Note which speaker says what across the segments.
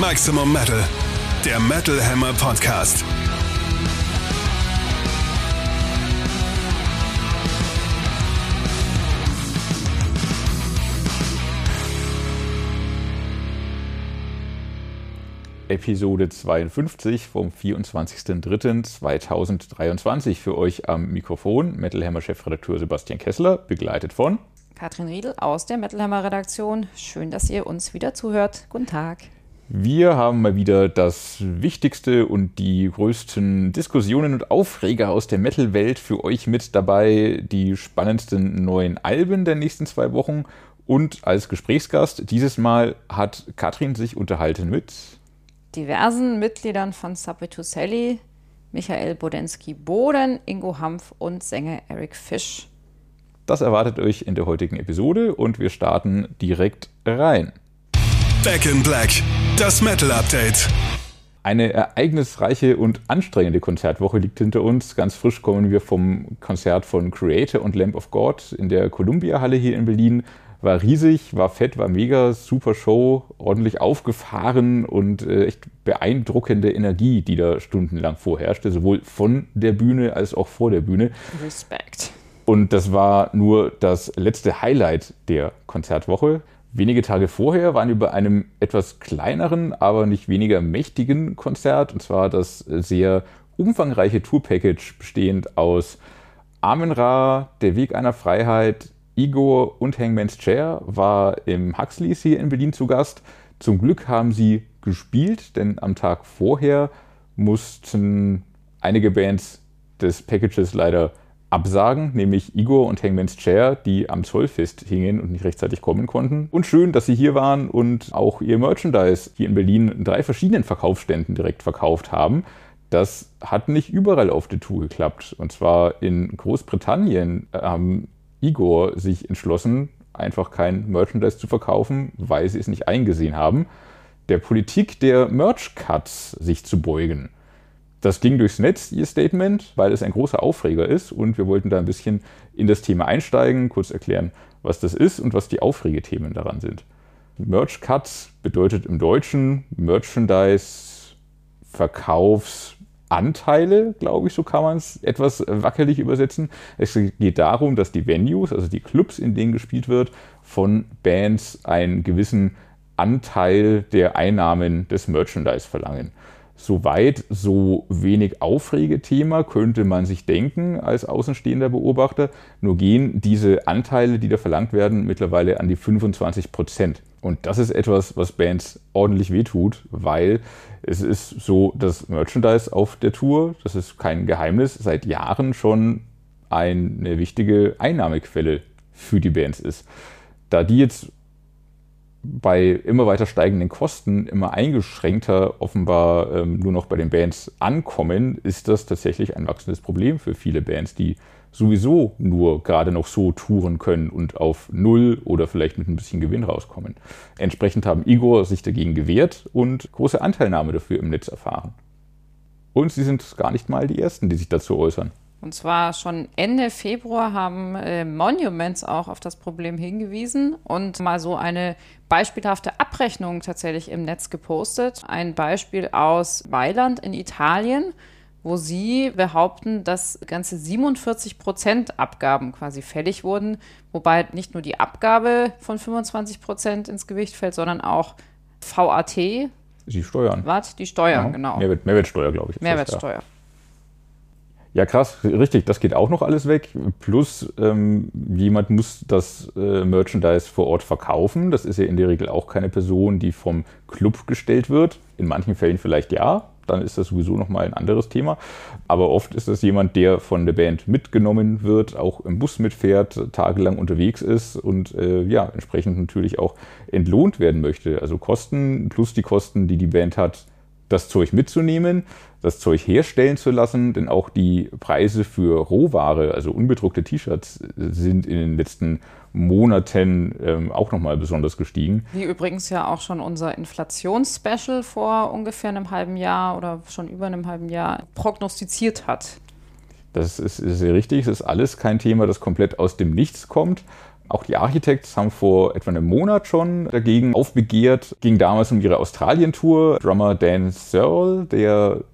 Speaker 1: Maximum Metal, der Metal Hammer Podcast.
Speaker 2: Episode 52 vom 24.03.2023 für euch am Mikrofon. Metal Hammer Chefredakteur Sebastian Kessler, begleitet von
Speaker 3: Katrin Riedel aus der Metal Hammer Redaktion. Schön, dass ihr uns wieder zuhört. Guten Tag.
Speaker 2: Wir haben mal wieder das Wichtigste und die größten Diskussionen und Aufreger aus der Metal-Welt für euch mit dabei. Die spannendsten neuen Alben der nächsten zwei Wochen. Und als Gesprächsgast dieses Mal hat Katrin sich unterhalten mit
Speaker 3: diversen Mitgliedern von Subway to Sally, Michael Bodensky-Boden, Ingo Hampf und Sänger Eric Fisch.
Speaker 2: Das erwartet euch in der heutigen Episode und wir starten direkt rein.
Speaker 1: Back in Black, das Metal Update.
Speaker 2: Eine ereignisreiche und anstrengende Konzertwoche liegt hinter uns. Ganz frisch kommen wir vom Konzert von Creator und Lamp of God in der Columbia Halle hier in Berlin war riesig, war fett, war mega, super Show, ordentlich aufgefahren und äh, echt beeindruckende Energie, die da stundenlang vorherrschte, sowohl von der Bühne als auch vor der Bühne.
Speaker 3: Respekt.
Speaker 2: Und das war nur das letzte Highlight der Konzertwoche. Wenige Tage vorher waren wir bei einem etwas kleineren, aber nicht weniger mächtigen Konzert, und zwar das sehr umfangreiche Tourpackage bestehend aus Amen Ra, Der Weg einer Freiheit, Igor und Hangman's Chair war im Huxleys hier in Berlin zu Gast. Zum Glück haben sie gespielt, denn am Tag vorher mussten einige Bands des Packages leider absagen, nämlich Igor und Hangman's Chair, die am Zollfest hingen und nicht rechtzeitig kommen konnten. Und schön, dass sie hier waren und auch ihr Merchandise hier in Berlin in drei verschiedenen Verkaufsständen direkt verkauft haben. Das hat nicht überall auf der Tour geklappt. Und zwar in Großbritannien haben Igor sich entschlossen, einfach kein Merchandise zu verkaufen, weil sie es nicht eingesehen haben, der Politik der Merch-Cuts sich zu beugen. Das ging durchs Netz, ihr Statement, weil es ein großer Aufreger ist und wir wollten da ein bisschen in das Thema einsteigen, kurz erklären, was das ist und was die Aufregethemen daran sind. Merch-Cuts bedeutet im Deutschen Merchandise, Verkaufs, Anteile, glaube ich, so kann man es etwas wackelig übersetzen. Es geht darum, dass die Venues, also die Clubs, in denen gespielt wird, von Bands einen gewissen Anteil der Einnahmen des Merchandise verlangen. Soweit so wenig Aufregethema könnte man sich denken als außenstehender Beobachter. Nur gehen diese Anteile, die da verlangt werden, mittlerweile an die 25 Prozent. Und das ist etwas, was Bands ordentlich wehtut, weil es ist so, dass Merchandise auf der Tour, das ist kein Geheimnis, seit Jahren schon eine wichtige Einnahmequelle für die Bands ist. Da die jetzt bei immer weiter steigenden Kosten immer eingeschränkter offenbar ähm, nur noch bei den Bands ankommen, ist das tatsächlich ein wachsendes Problem für viele Bands, die sowieso nur gerade noch so touren können und auf Null oder vielleicht mit ein bisschen Gewinn rauskommen. Entsprechend haben Igor sich dagegen gewehrt und große Anteilnahme dafür im Netz erfahren. Und sie sind gar nicht mal die Ersten, die sich dazu äußern.
Speaker 3: Und zwar schon Ende Februar haben äh, Monuments auch auf das Problem hingewiesen und mal so eine beispielhafte Abrechnung tatsächlich im Netz gepostet. Ein Beispiel aus Mailand in Italien wo sie behaupten, dass ganze 47 Prozent Abgaben quasi fällig wurden, wobei nicht nur die Abgabe von 25 Prozent ins Gewicht fällt, sondern auch VAT.
Speaker 2: Die Steuern.
Speaker 3: Was? Die Steuern, genau. genau.
Speaker 2: Mehrwert, Mehrwertsteuer, glaube ich.
Speaker 3: Mehrwertsteuer. Das,
Speaker 2: ja. Ja. krass, richtig, das geht auch noch alles weg. Plus, ähm, jemand muss das äh, Merchandise vor Ort verkaufen. Das ist ja in der Regel auch keine Person, die vom Club gestellt wird. In manchen Fällen vielleicht ja, dann ist das sowieso nochmal ein anderes Thema. Aber oft ist das jemand, der von der Band mitgenommen wird, auch im Bus mitfährt, tagelang unterwegs ist und äh, ja, entsprechend natürlich auch entlohnt werden möchte. Also Kosten plus die Kosten, die die Band hat, das Zeug mitzunehmen, das Zeug herstellen zu lassen, denn auch die Preise für Rohware, also unbedruckte T-Shirts, sind in den letzten Monaten ähm, auch nochmal besonders gestiegen.
Speaker 3: Wie übrigens ja auch schon unser Inflationsspecial vor ungefähr einem halben Jahr oder schon über einem halben Jahr prognostiziert hat.
Speaker 2: Das ist, ist sehr richtig. Es ist alles kein Thema, das komplett aus dem Nichts kommt. Auch die Architects haben vor etwa einem Monat schon dagegen aufbegehrt. Ging damals um ihre Australien-Tour. Drummer Dan Searle, der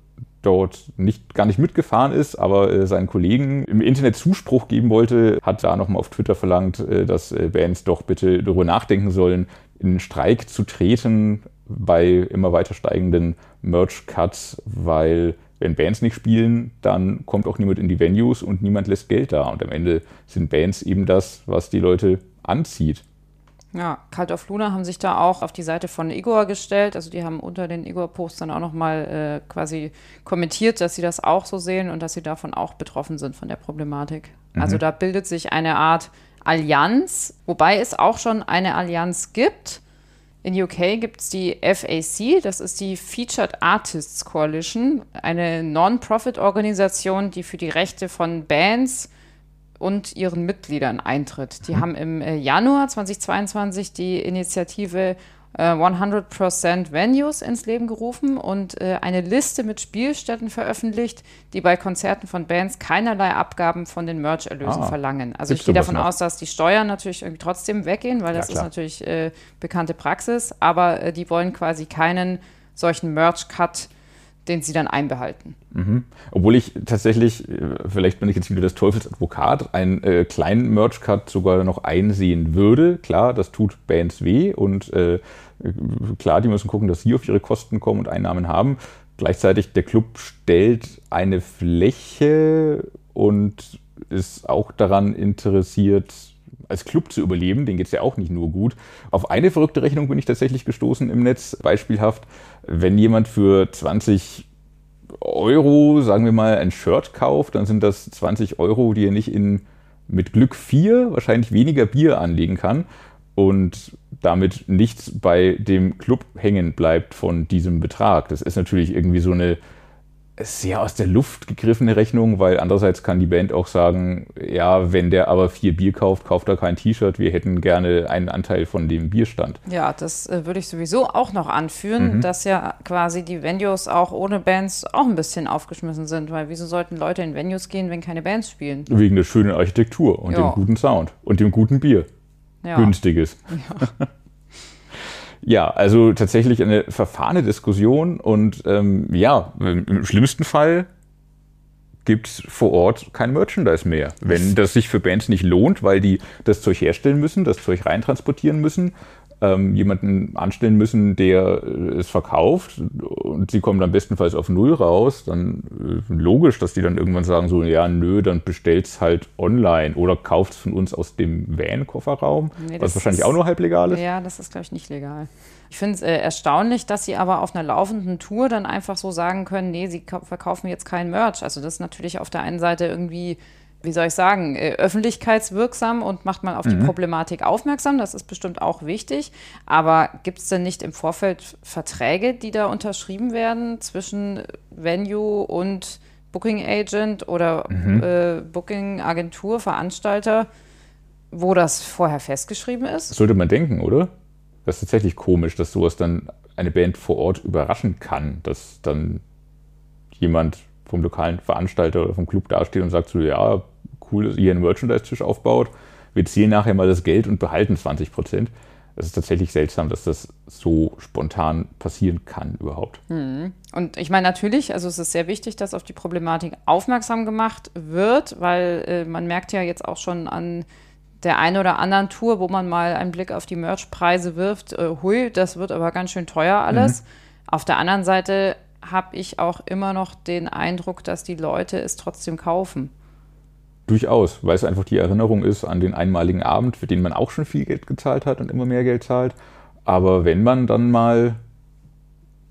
Speaker 2: dort nicht, gar nicht mitgefahren ist, aber äh, seinen Kollegen im Internet Zuspruch geben wollte, hat da nochmal auf Twitter verlangt, äh, dass äh, Bands doch bitte darüber nachdenken sollen, in Streik zu treten bei immer weiter steigenden Merch-Cuts, weil wenn Bands nicht spielen, dann kommt auch niemand in die Venues und niemand lässt Geld da. Und am Ende sind Bands eben das, was die Leute anzieht.
Speaker 3: Ja, Cult of Luna haben sich da auch auf die Seite von Igor gestellt. Also die haben unter den Igor-Postern auch nochmal äh, quasi kommentiert, dass sie das auch so sehen und dass sie davon auch betroffen sind von der Problematik. Mhm. Also da bildet sich eine Art Allianz, wobei es auch schon eine Allianz gibt. In UK gibt es die FAC, das ist die Featured Artists Coalition, eine Non-Profit-Organisation, die für die Rechte von Bands und ihren Mitgliedern eintritt. Die mhm. haben im äh, Januar 2022 die Initiative 100% äh, Venues ins Leben gerufen und äh, eine Liste mit Spielstätten veröffentlicht, die bei Konzerten von Bands keinerlei Abgaben von den Merch-Erlösen ah, verlangen. Also ich gehe davon aus, dass die Steuern natürlich irgendwie trotzdem weggehen, weil das ja, ist natürlich äh, bekannte Praxis, aber äh, die wollen quasi keinen solchen Merch-Cut den sie dann einbehalten.
Speaker 2: Mhm. Obwohl ich tatsächlich, äh, vielleicht bin ich jetzt wieder das Teufelsadvokat, einen äh, kleinen Merch-Cut sogar noch einsehen würde. Klar, das tut Bands weh und äh, klar, die müssen gucken, dass sie auf ihre Kosten kommen und Einnahmen haben. Gleichzeitig, der Club stellt eine Fläche und ist auch daran interessiert, als Club zu überleben, denen geht es ja auch nicht nur gut. Auf eine verrückte Rechnung bin ich tatsächlich gestoßen im Netz. Beispielhaft, wenn jemand für 20 Euro, sagen wir mal, ein Shirt kauft, dann sind das 20 Euro, die er nicht in mit Glück vier, wahrscheinlich weniger Bier anlegen kann und damit nichts bei dem Club hängen bleibt von diesem Betrag. Das ist natürlich irgendwie so eine sehr aus der Luft gegriffene Rechnung, weil andererseits kann die Band auch sagen, ja, wenn der aber vier Bier kauft, kauft er kein T-Shirt, wir hätten gerne einen Anteil von dem Bierstand.
Speaker 3: Ja, das äh, würde ich sowieso auch noch anführen, mhm. dass ja quasi die Venues auch ohne Bands auch ein bisschen aufgeschmissen sind, weil wieso sollten Leute in Venues gehen, wenn keine Bands spielen?
Speaker 2: Wegen der schönen Architektur und ja. dem guten Sound und dem guten Bier. Ja. Günstiges. Ja. Ja, also tatsächlich eine verfahrene Diskussion und ähm, ja, im schlimmsten Fall gibt es vor Ort kein Merchandise mehr. Wenn das sich für Bands nicht lohnt, weil die das Zeug herstellen müssen, das Zeug reintransportieren müssen, ähm, jemanden anstellen müssen, der äh, es verkauft und sie kommen dann bestenfalls auf Null raus, dann äh, logisch, dass die dann irgendwann sagen so, ja, nö, dann bestellt's halt online oder kauft's von uns aus dem Van-Kofferraum, nee, was wahrscheinlich ist, auch nur halb legal ist.
Speaker 3: Ja, das ist, glaube ich, nicht legal. Ich finde es äh, erstaunlich, dass sie aber auf einer laufenden Tour dann einfach so sagen können, nee, sie verkaufen jetzt kein Merch. Also das ist natürlich auf der einen Seite irgendwie wie soll ich sagen, äh, öffentlichkeitswirksam und macht man auf mhm. die Problematik aufmerksam. Das ist bestimmt auch wichtig. Aber gibt es denn nicht im Vorfeld Verträge, die da unterschrieben werden zwischen Venue und Booking Agent oder mhm. äh, Booking Agentur, Veranstalter, wo das vorher festgeschrieben ist?
Speaker 2: Das sollte man denken, oder? Das ist tatsächlich komisch, dass sowas dann eine Band vor Ort überraschen kann, dass dann jemand vom lokalen Veranstalter oder vom Club dasteht und sagt so, ja, cool, dass ihr einen Merchandise-Tisch aufbaut. Wir ziehen nachher mal das Geld und behalten 20 Prozent. Es ist tatsächlich seltsam, dass das so spontan passieren kann überhaupt.
Speaker 3: Hm. Und ich meine natürlich, also es ist sehr wichtig, dass auf die Problematik aufmerksam gemacht wird, weil äh, man merkt ja jetzt auch schon an der einen oder anderen Tour, wo man mal einen Blick auf die Merchpreise wirft, äh, hui, das wird aber ganz schön teuer alles. Mhm. Auf der anderen Seite habe ich auch immer noch den Eindruck, dass die Leute es trotzdem kaufen.
Speaker 2: Durchaus, weil es einfach die Erinnerung ist an den einmaligen Abend, für den man auch schon viel Geld gezahlt hat und immer mehr Geld zahlt. Aber wenn man dann mal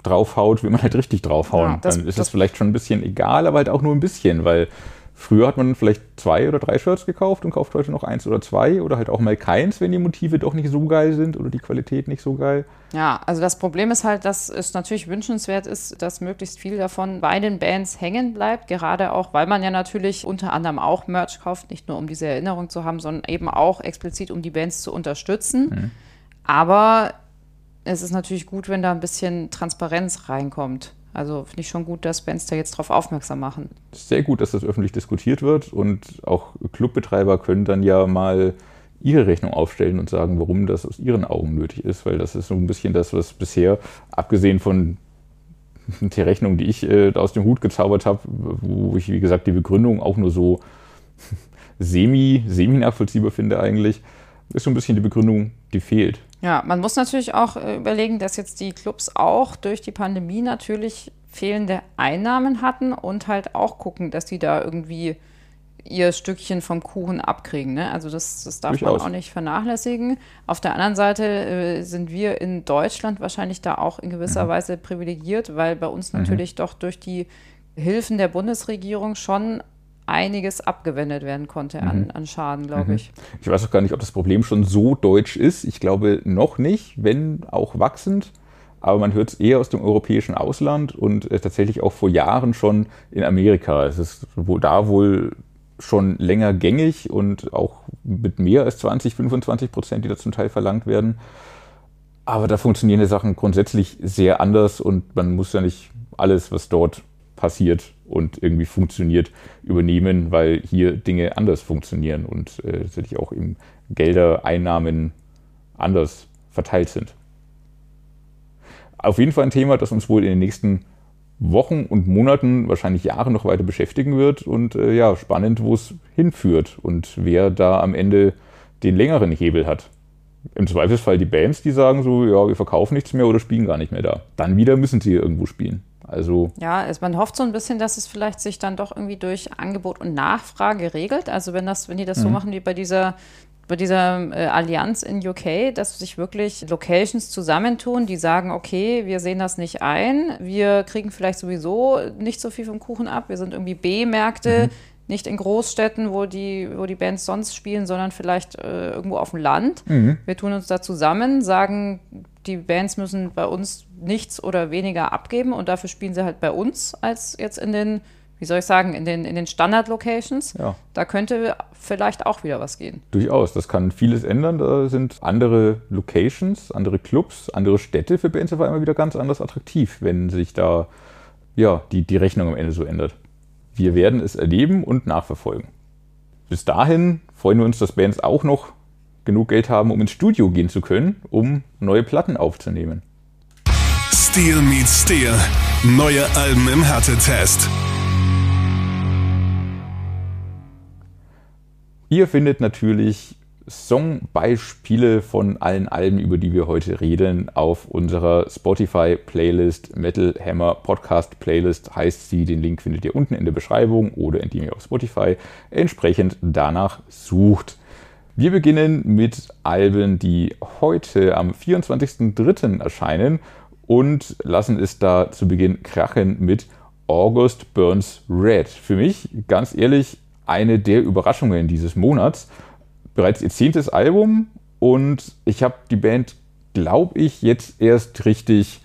Speaker 2: draufhaut, will man halt richtig draufhauen. Ja, das, dann ist es vielleicht schon ein bisschen egal, aber halt auch nur ein bisschen, weil Früher hat man vielleicht zwei oder drei Shirts gekauft und kauft heute noch eins oder zwei oder halt auch mal keins, wenn die Motive doch nicht so geil sind oder die Qualität nicht so geil.
Speaker 3: Ja, also das Problem ist halt, dass es natürlich wünschenswert ist, dass möglichst viel davon bei den Bands hängen bleibt, gerade auch, weil man ja natürlich unter anderem auch Merch kauft, nicht nur um diese Erinnerung zu haben, sondern eben auch explizit, um die Bands zu unterstützen. Mhm. Aber es ist natürlich gut, wenn da ein bisschen Transparenz reinkommt. Also finde ich schon gut, dass Bands da jetzt darauf aufmerksam machen.
Speaker 2: Sehr gut, dass das öffentlich diskutiert wird und auch Clubbetreiber können dann ja mal ihre Rechnung aufstellen und sagen, warum das aus ihren Augen nötig ist, weil das ist so ein bisschen das, was bisher, abgesehen von der Rechnung, die ich äh, aus dem Hut gezaubert habe, wo ich, wie gesagt, die Begründung auch nur so semi, semi nachvollziehbar finde eigentlich, ist so ein bisschen die Begründung, die fehlt.
Speaker 3: Ja, man muss natürlich auch äh, überlegen, dass jetzt die Clubs auch durch die Pandemie natürlich fehlende Einnahmen hatten und halt auch gucken, dass die da irgendwie ihr Stückchen vom Kuchen abkriegen. Ne? Also das, das darf Durchaus. man auch nicht vernachlässigen. Auf der anderen Seite äh, sind wir in Deutschland wahrscheinlich da auch in gewisser mhm. Weise privilegiert, weil bei uns mhm. natürlich doch durch die Hilfen der Bundesregierung schon einiges abgewendet werden konnte an, mhm. an Schaden, glaube mhm. ich.
Speaker 2: Ich weiß auch gar nicht, ob das Problem schon so deutsch ist. Ich glaube noch nicht, wenn auch wachsend. Aber man hört es eher aus dem europäischen Ausland und äh, tatsächlich auch vor Jahren schon in Amerika. Es ist wohl da wohl schon länger gängig und auch mit mehr als 20, 25 Prozent, die da zum Teil verlangt werden. Aber da funktionieren die Sachen grundsätzlich sehr anders und man muss ja nicht alles, was dort passiert und irgendwie funktioniert, übernehmen, weil hier Dinge anders funktionieren und äh, tatsächlich auch eben Gelder, Einnahmen anders verteilt sind. Auf jeden Fall ein Thema, das uns wohl in den nächsten Wochen und Monaten, wahrscheinlich Jahre noch weiter beschäftigen wird. Und äh, ja, spannend, wo es hinführt und wer da am Ende den längeren Hebel hat. Im Zweifelsfall die Bands, die sagen so, ja, wir verkaufen nichts mehr oder spielen gar nicht mehr da. Dann wieder müssen sie irgendwo spielen. Also
Speaker 3: ja, es, man hofft so ein bisschen, dass es vielleicht sich dann doch irgendwie durch Angebot und Nachfrage regelt. Also wenn das, wenn die das mhm. so machen wie bei dieser bei dieser äh, Allianz in UK, dass sich wirklich Locations zusammentun, die sagen, okay, wir sehen das nicht ein, wir kriegen vielleicht sowieso nicht so viel vom Kuchen ab, wir sind irgendwie B-Märkte, mhm. Nicht in Großstädten, wo die, wo die Bands sonst spielen, sondern vielleicht äh, irgendwo auf dem Land. Mhm. Wir tun uns da zusammen, sagen, die Bands müssen bei uns nichts oder weniger abgeben und dafür spielen sie halt bei uns als jetzt in den wie soll ich sagen, in den, in den Standard-Locations. Ja. Da könnte vielleicht auch wieder was gehen.
Speaker 2: Durchaus, das kann vieles ändern. Da sind andere Locations, andere Clubs, andere Städte für Bands auf einmal wieder ganz anders attraktiv, wenn sich da ja, die, die Rechnung am Ende so ändert. Wir werden es erleben und nachverfolgen. Bis dahin freuen wir uns, dass Bands auch noch genug Geld haben, um ins Studio gehen zu können, um neue Platten aufzunehmen.
Speaker 1: Steel meets Steel. Neue Alben im Härtetest.
Speaker 2: Ihr findet natürlich Songbeispiele von allen Alben, über die wir heute reden, auf unserer Spotify-Playlist Metal Hammer Podcast Playlist heißt sie. Den Link findet ihr unten in der Beschreibung oder indem ihr auf Spotify entsprechend danach sucht. Wir beginnen mit Alben, die heute am 24.03. erscheinen und lassen es da zu Beginn krachen mit August Burns Red. Für mich, ganz ehrlich, eine der Überraschungen dieses Monats. Bereits ihr zehntes Album und ich habe die Band, glaube ich, jetzt erst richtig.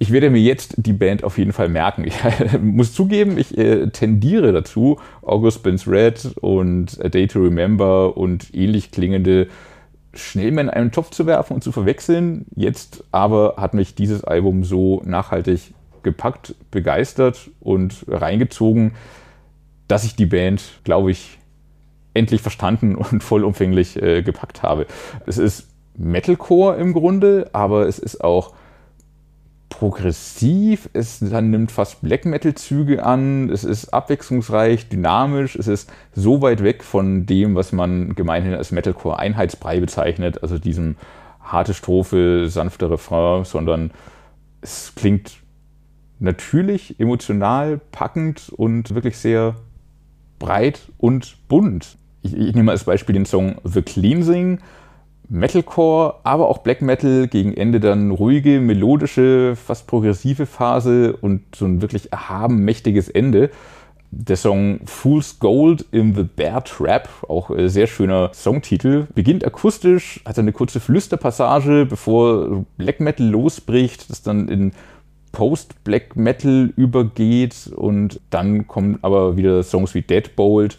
Speaker 2: Ich werde mir jetzt die Band auf jeden Fall merken. Ich muss zugeben, ich äh, tendiere dazu, August Ben's Red und A Day to Remember und ähnlich klingende schnell mal in einen Topf zu werfen und zu verwechseln. Jetzt aber hat mich dieses Album so nachhaltig gepackt, begeistert und reingezogen, dass ich die Band, glaube ich, endlich verstanden und vollumfänglich äh, gepackt habe. Es ist Metalcore im Grunde, aber es ist auch progressiv, es dann nimmt fast Black Metal Züge an, es ist abwechslungsreich, dynamisch, es ist so weit weg von dem, was man gemeinhin als Metalcore Einheitsbrei bezeichnet, also diesem harte Strophe, sanfte Refrain, sondern es klingt natürlich, emotional, packend und wirklich sehr breit und bunt. Ich, ich nehme als Beispiel den Song The Cleansing. Metalcore, aber auch Black Metal, gegen Ende dann ruhige, melodische, fast progressive Phase und so ein wirklich erhaben mächtiges Ende. Der Song Fool's Gold in the Bear Trap, auch äh, sehr schöner Songtitel, beginnt akustisch, hat eine kurze Flüsterpassage, bevor Black Metal losbricht, das dann in Post-Black Metal übergeht und dann kommen aber wieder Songs wie Deadbolt,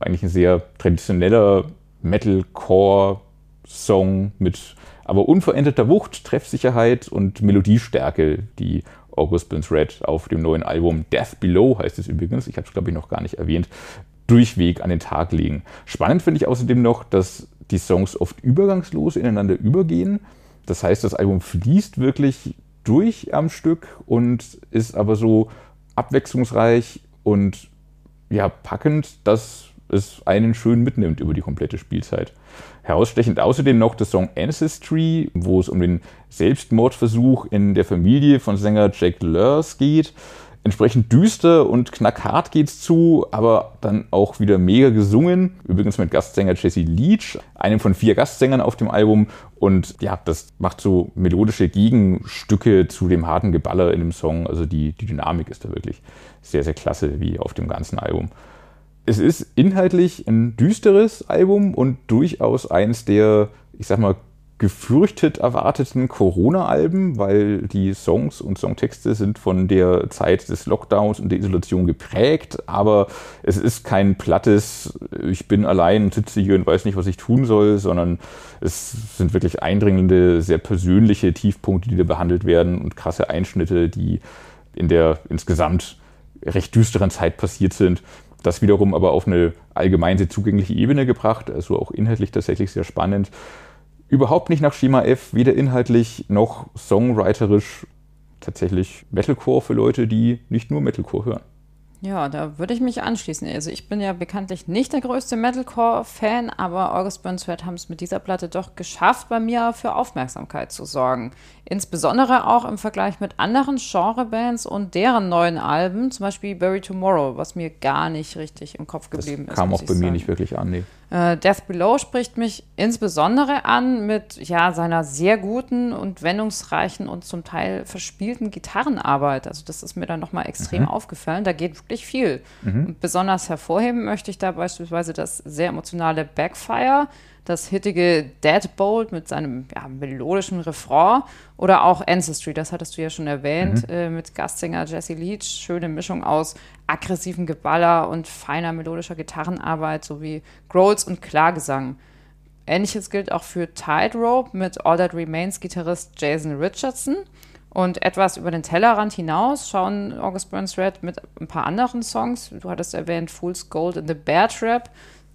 Speaker 2: eigentlich ein sehr traditioneller Metalcore-Song mit aber unveränderter Wucht, Treffsicherheit und Melodiestärke, die August Burns Red auf dem neuen Album Death Below heißt es übrigens, ich habe es glaube ich noch gar nicht erwähnt, durchweg an den Tag legen. Spannend finde ich außerdem noch, dass die Songs oft übergangslos ineinander übergehen. Das heißt, das Album fließt wirklich durch am Stück und ist aber so abwechslungsreich und ja, packend, dass es einen schön mitnimmt über die komplette Spielzeit. Herausstechend außerdem noch der Song Ancestry, wo es um den Selbstmordversuch in der Familie von Sänger Jack Lurs geht. Entsprechend düster und knackhart geht's zu, aber dann auch wieder mega gesungen. Übrigens mit Gastsänger Jesse Leach, einem von vier Gastsängern auf dem Album. Und ja, das macht so melodische Gegenstücke zu dem harten Geballer in dem Song. Also die, die Dynamik ist da wirklich sehr, sehr klasse, wie auf dem ganzen Album. Es ist inhaltlich ein düsteres Album und durchaus eins der, ich sag mal, gefürchtet erwarteten Corona-Alben, weil die Songs und Songtexte sind von der Zeit des Lockdowns und der Isolation geprägt, aber es ist kein plattes, ich bin allein und sitze hier und weiß nicht, was ich tun soll, sondern es sind wirklich eindringende, sehr persönliche Tiefpunkte, die da behandelt werden und krasse Einschnitte, die in der insgesamt recht düsteren Zeit passiert sind. Das wiederum aber auf eine allgemein sehr zugängliche Ebene gebracht, also auch inhaltlich tatsächlich sehr spannend überhaupt nicht nach Schema F, weder inhaltlich noch songwriterisch tatsächlich Metalcore für Leute, die nicht nur Metalcore hören.
Speaker 3: Ja, da würde ich mich anschließen. Also ich bin ja bekanntlich nicht der größte Metalcore-Fan, aber August Burns Red haben es mit dieser Platte doch geschafft, bei mir für Aufmerksamkeit zu sorgen. Insbesondere auch im Vergleich mit anderen Genrebands und deren neuen Alben, zum Beispiel Bury Tomorrow, was mir gar nicht richtig im Kopf geblieben
Speaker 2: das
Speaker 3: ist.
Speaker 2: Kam auch bei sagen. mir nicht wirklich an, nee.
Speaker 3: Äh, Death Below spricht mich insbesondere an mit ja, seiner sehr guten und wendungsreichen und zum Teil verspielten Gitarrenarbeit. Also das ist mir dann nochmal extrem mhm. aufgefallen. Da geht wirklich viel. Mhm. besonders hervorheben möchte ich da beispielsweise das sehr emotionale Backfire, das hittige Deadbolt mit seinem ja, melodischen Refrain oder auch Ancestry, das hattest du ja schon erwähnt, mhm. äh, mit Gastsänger Jesse Leach. Schöne Mischung aus aggressiven Geballer und feiner melodischer Gitarrenarbeit sowie Growls und Klagesang. Ähnliches gilt auch für Tightrope mit All That Remains Gitarrist Jason Richardson. Und etwas über den Tellerrand hinaus schauen August Burns Red mit ein paar anderen Songs. Du hattest erwähnt Fool's Gold in the Bear Trap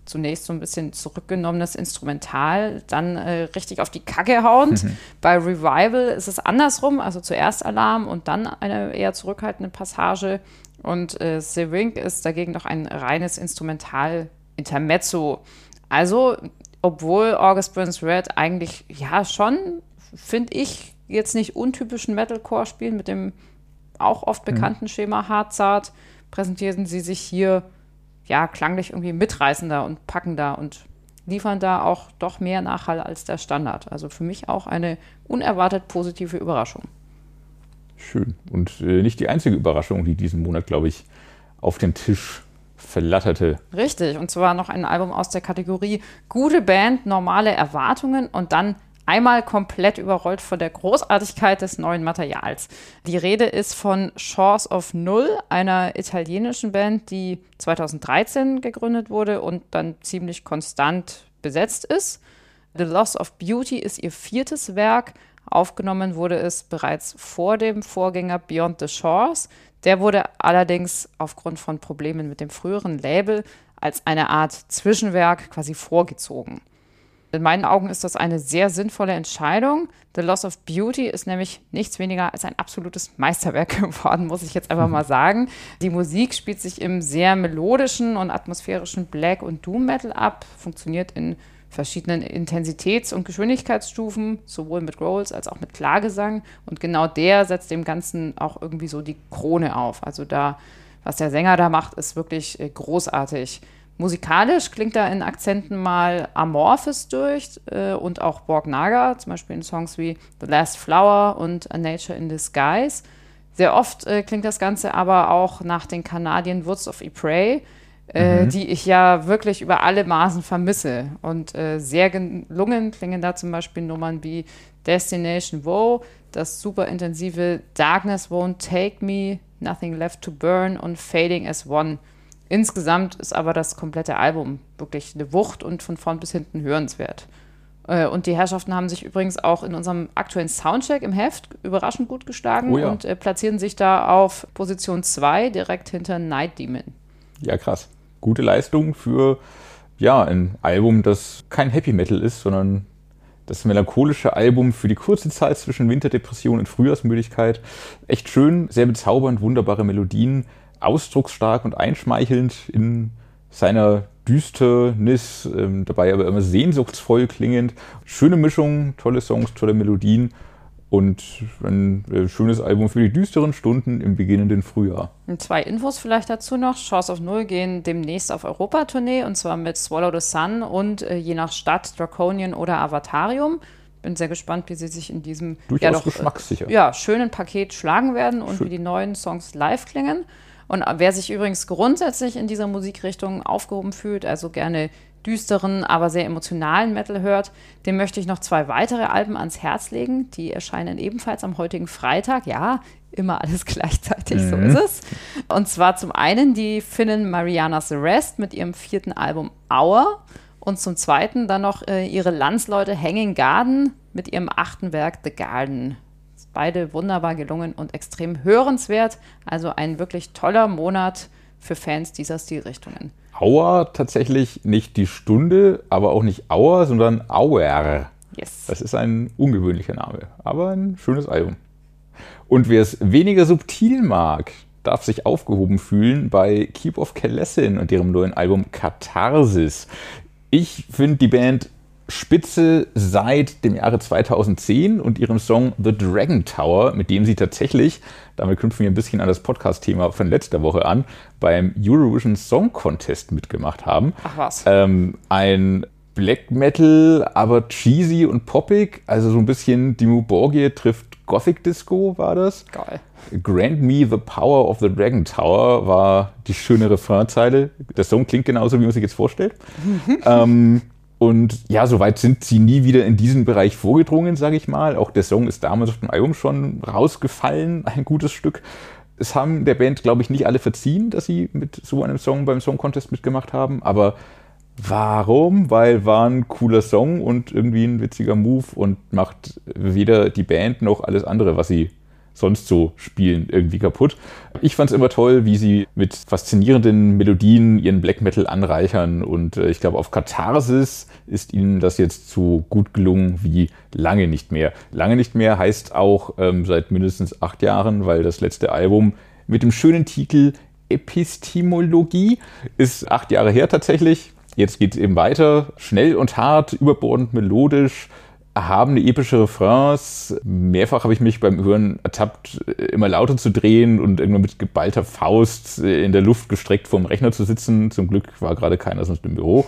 Speaker 3: zunächst so ein bisschen zurückgenommenes Instrumental, dann äh, richtig auf die Kacke hauend. Mhm. Bei Revival ist es andersrum, also zuerst Alarm und dann eine eher zurückhaltende Passage. Und äh, The Wink ist dagegen noch ein reines Instrumental-Intermezzo. Also, obwohl August Burns Red eigentlich ja schon, finde ich, jetzt nicht untypischen Metalcore spielen mit dem auch oft mhm. bekannten mhm. Schema Hardzart, präsentieren sie sich hier ja, klanglich irgendwie mitreißender und packender und liefern da auch doch mehr Nachhall als der Standard. Also für mich auch eine unerwartet positive Überraschung.
Speaker 2: Schön. Und äh, nicht die einzige Überraschung, die diesen Monat, glaube ich, auf den Tisch verlatterte.
Speaker 3: Richtig. Und zwar noch ein Album aus der Kategorie gute Band, normale Erwartungen und dann einmal komplett überrollt von der Großartigkeit des neuen Materials. Die Rede ist von Shores of Null, einer italienischen Band, die 2013 gegründet wurde und dann ziemlich konstant besetzt ist. The Loss of Beauty ist ihr viertes Werk. Aufgenommen wurde es bereits vor dem Vorgänger Beyond the Shores. Der wurde allerdings aufgrund von Problemen mit dem früheren Label als eine Art Zwischenwerk quasi vorgezogen. In meinen Augen ist das eine sehr sinnvolle Entscheidung. The Loss of Beauty ist nämlich nichts weniger als ein absolutes Meisterwerk geworden, muss ich jetzt einfach mal sagen. Die Musik spielt sich im sehr melodischen und atmosphärischen Black- und Doom-Metal ab, funktioniert in verschiedenen Intensitäts- und Geschwindigkeitsstufen, sowohl mit Rolls als auch mit Klagesang. Und genau der setzt dem Ganzen auch irgendwie so die Krone auf. Also da, was der Sänger da macht, ist wirklich äh, großartig. Musikalisch klingt da in Akzenten mal Amorphis durch äh, und auch Borg Naga, zum Beispiel in Songs wie The Last Flower und A Nature in Disguise. Sehr oft äh, klingt das Ganze aber auch nach den Canadian Woods of Ypres, äh, mhm. die ich ja wirklich über alle Maßen vermisse. Und äh, sehr gelungen klingen da zum Beispiel Nummern wie Destination Woe, das super intensive Darkness Won't Take Me, Nothing Left to Burn und Fading as One Insgesamt ist aber das komplette Album wirklich eine Wucht und von vorn bis hinten hörenswert. Äh, und die Herrschaften haben sich übrigens auch in unserem aktuellen Soundcheck im Heft überraschend gut geschlagen oh ja. und äh, platzieren sich da auf Position 2 direkt hinter Night Demon.
Speaker 2: Ja, krass. Gute Leistung für ja, ein Album, das kein Happy Metal ist, sondern das melancholische Album für die kurze Zeit zwischen Winterdepression und Frühjahrsmüdigkeit. Echt schön, sehr bezaubernd, wunderbare Melodien, ausdrucksstark und einschmeichelnd in seiner Düsternis, ähm, dabei aber immer sehnsuchtsvoll klingend. Schöne Mischung, tolle Songs, tolle Melodien und ein äh, schönes Album für die düsteren Stunden im beginnenden Frühjahr.
Speaker 3: Und zwei Infos vielleicht dazu noch. Chance of Null gehen demnächst auf Europatournee und zwar mit Swallow the Sun und äh, je nach Stadt Draconian oder Avatarium. Bin sehr gespannt, wie sie sich in diesem
Speaker 2: Durchaus ja, doch, geschmackssicher.
Speaker 3: Äh, ja, schönen Paket schlagen werden und Schön. wie die neuen Songs live klingen. Und wer sich übrigens grundsätzlich in dieser Musikrichtung aufgehoben fühlt, also gerne düsteren, aber sehr emotionalen Metal hört, dem möchte ich noch zwei weitere Alben ans Herz legen. Die erscheinen ebenfalls am heutigen Freitag. Ja, immer alles gleichzeitig, mhm. so ist es. Und zwar zum einen die Finnin Mariana's Arrest mit ihrem vierten Album Hour und zum zweiten dann noch äh, ihre Landsleute Hanging Garden mit ihrem achten Werk The Garden. Beide wunderbar gelungen und extrem hörenswert. Also ein wirklich toller Monat für Fans dieser Stilrichtungen.
Speaker 2: Auer tatsächlich nicht die Stunde, aber auch nicht Auer, sondern Auer. Yes. Das ist ein ungewöhnlicher Name, aber ein schönes Album. Und wer es weniger subtil mag, darf sich aufgehoben fühlen bei Keep of Kelessin und ihrem neuen Album Katharsis. Ich finde die Band spitze seit dem Jahre 2010 und ihrem Song The Dragon Tower, mit dem sie tatsächlich, damit knüpfen wir ein bisschen an das Podcast-Thema von letzter Woche an, beim Eurovision Song Contest mitgemacht haben.
Speaker 3: Ach was.
Speaker 2: Ähm, ein Black Metal, aber cheesy und poppig, also so ein bisschen Dimmu Borgir trifft Gothic Disco war das.
Speaker 3: Geil.
Speaker 2: Grant Me the Power of the Dragon Tower war die schöne Refrainzeile. Der Song klingt genauso, wie man sich jetzt vorstellt. ähm, und ja, soweit sind sie nie wieder in diesen Bereich vorgedrungen, sage ich mal. Auch der Song ist damals auf dem Album schon rausgefallen, ein gutes Stück. Es haben der Band, glaube ich, nicht alle verziehen, dass sie mit so einem Song beim Song Contest mitgemacht haben. Aber warum? Weil war ein cooler Song und irgendwie ein witziger Move und macht weder die Band noch alles andere, was sie sonst so spielen, irgendwie kaputt. Ich fand es immer toll, wie sie mit faszinierenden Melodien ihren Black Metal anreichern und äh, ich glaube, auf Katharsis ist ihnen das jetzt so gut gelungen wie lange nicht mehr. Lange nicht mehr heißt auch ähm, seit mindestens acht Jahren, weil das letzte Album mit dem schönen Titel Epistemologie ist acht Jahre her tatsächlich. Jetzt geht es eben weiter, schnell und hart, überbordend melodisch, erhabene epische Refrains. Mehrfach habe ich mich beim Hören ertappt, immer lauter zu drehen und irgendwann mit geballter Faust in der Luft gestreckt vorm Rechner zu sitzen. Zum Glück war gerade keiner sonst im Büro.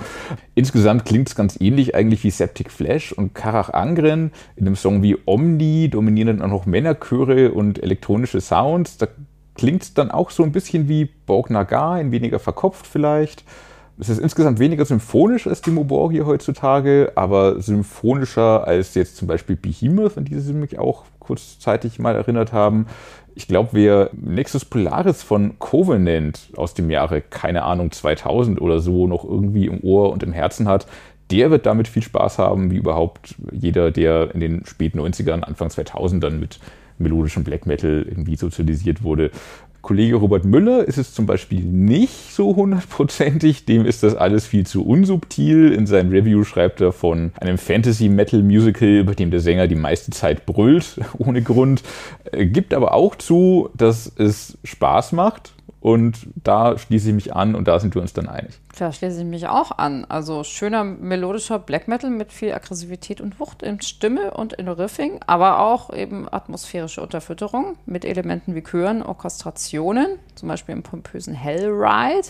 Speaker 2: Insgesamt klingt es ganz ähnlich eigentlich wie Septic Flash und Karach Angren. In einem Song wie Omni dominieren dann auch noch Männerchöre und elektronische Sounds. Da klingt es dann auch so ein bisschen wie Borg Nagar, in weniger verkopft vielleicht. Es ist insgesamt weniger symphonisch als die Mobor hier heutzutage, aber symphonischer als jetzt zum Beispiel Behemoth, an die Sie mich auch kurzzeitig mal erinnert haben. Ich glaube, wer Nexus Polaris von Covenant aus dem Jahre, keine Ahnung, 2000 oder so noch irgendwie im Ohr und im Herzen hat, der wird damit viel Spaß haben, wie überhaupt jeder, der in den späten 90ern, Anfang 2000ern mit melodischem Black Metal irgendwie sozialisiert wurde. Kollege Robert Müller ist es zum Beispiel nicht so hundertprozentig. Dem ist das alles viel zu unsubtil. In seinem Review schreibt er von einem Fantasy-Metal-Musical, bei dem der Sänger die meiste Zeit brüllt, ohne Grund. Gibt aber auch zu, dass es Spaß macht und da schließe ich mich an und da sind wir uns dann einig.
Speaker 3: Da schließe ich mich auch an. Also schöner melodischer Black Metal mit viel Aggressivität und Wucht in Stimme und in Riffing, aber auch eben atmosphärische Unterfütterung mit Elementen wie Chören, Orchestrationen, zum Beispiel im pompösen Hellride.